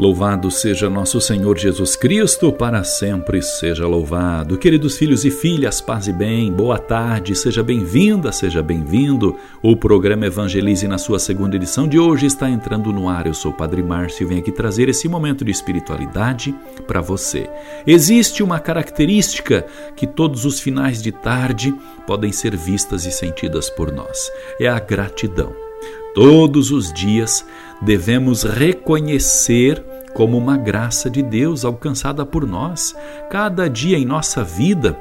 Louvado seja nosso Senhor Jesus Cristo, para sempre seja louvado. Queridos filhos e filhas, paz e bem, boa tarde, seja bem-vinda, seja bem-vindo. O programa Evangelize na sua segunda edição de hoje está entrando no ar. Eu sou o Padre Márcio e venho aqui trazer esse momento de espiritualidade para você. Existe uma característica que todos os finais de tarde podem ser vistas e sentidas por nós: é a gratidão. Todos os dias devemos reconhecer como uma graça de Deus alcançada por nós. Cada dia em nossa vida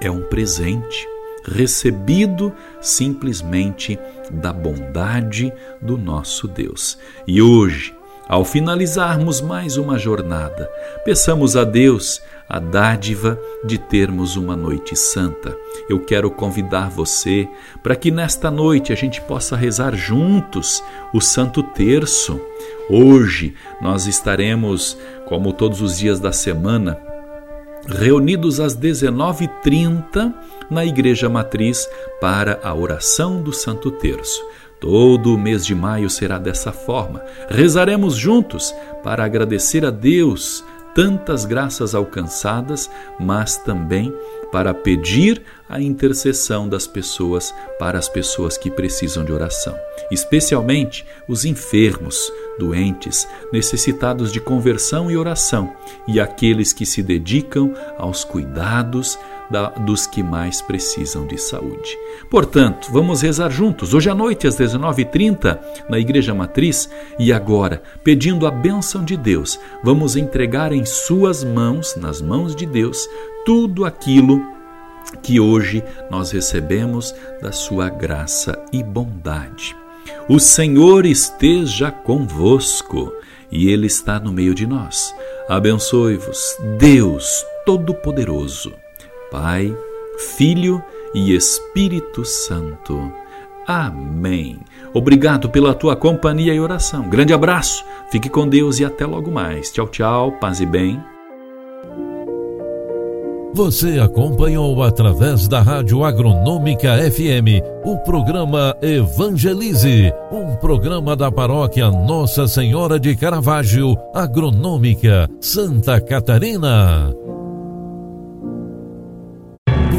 é um presente recebido simplesmente da bondade do nosso Deus. E hoje, ao finalizarmos mais uma jornada, peçamos a Deus a dádiva de termos uma noite santa. Eu quero convidar você para que nesta noite a gente possa rezar juntos o Santo Terço. Hoje nós estaremos, como todos os dias da semana, reunidos às 19h30 na Igreja Matriz para a oração do Santo Terço. Todo o mês de maio será dessa forma. Rezaremos juntos para agradecer a Deus tantas graças alcançadas, mas também para pedir a intercessão das pessoas para as pessoas que precisam de oração, especialmente os enfermos, doentes, necessitados de conversão e oração, e aqueles que se dedicam aos cuidados da, dos que mais precisam de saúde. Portanto, vamos rezar juntos, hoje à noite às 19h30, na Igreja Matriz, e agora, pedindo a bênção de Deus, vamos entregar em Suas mãos, nas mãos de Deus, tudo aquilo que hoje nós recebemos da Sua graça e bondade. O Senhor esteja convosco e Ele está no meio de nós. Abençoe-vos, Deus Todo-Poderoso, Pai, Filho e Espírito Santo. Amém. Obrigado pela tua companhia e oração. Grande abraço, fique com Deus e até logo mais. Tchau, tchau, paz e bem. Você acompanhou através da Rádio Agronômica FM o programa Evangelize, um programa da paróquia Nossa Senhora de Caravaggio, Agronômica, Santa Catarina.